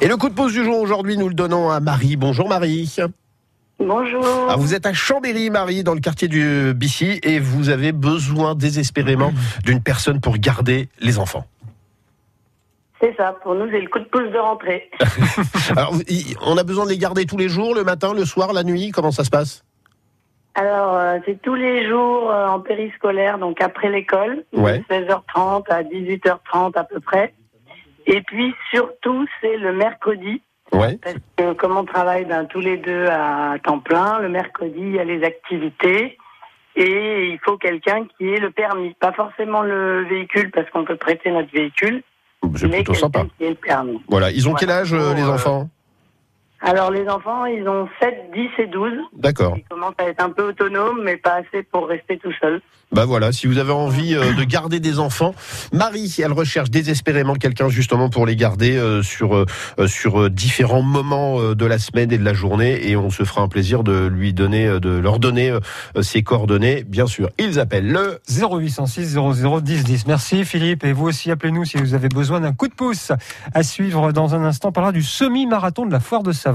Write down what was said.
Et le coup de pouce du jour aujourd'hui, nous le donnons à Marie. Bonjour Marie. Bonjour. Ah, vous êtes à Chambéry, Marie, dans le quartier du Bissy, et vous avez besoin désespérément d'une personne pour garder les enfants. C'est ça, pour nous, c'est le coup de pouce de rentrée. Alors, on a besoin de les garder tous les jours, le matin, le soir, la nuit Comment ça se passe? Alors, euh, c'est tous les jours euh, en périscolaire, donc après l'école, Ouais. de 16h30 à 18h30 à peu près. Et puis, surtout, c'est le mercredi, Ouais. parce que comme on travaille ben, tous les deux à temps plein, le mercredi, il y a les activités. Et il faut quelqu'un qui ait le permis. Pas forcément le véhicule, parce qu'on peut prêter notre véhicule, C'est plutôt quelqu'un sympa. qui ait le permis. Voilà. Ils ont Voilà. quel âge, euh, les euh, enfants? Alors, les enfants, ils ont 7, 10 et 12. D'accord. Ils commencent à être un peu autonomes, mais pas assez pour rester tout seuls. Bah voilà, si vous avez envie euh, de garder des enfants, Marie, elle recherche désespérément quelqu'un justement pour les garder euh, sur euh, sur différents moments euh, de la semaine et de la journée, et on se fera un plaisir de lui donner, euh, de leur donner euh, ses coordonnées, bien sûr. Ils appellent le 0806 00 10 10. Merci Philippe et vous aussi appelez-nous si vous avez besoin d'un coup de pouce. À suivre dans un instant, on parlera du semi-marathon de la foire de Savoie.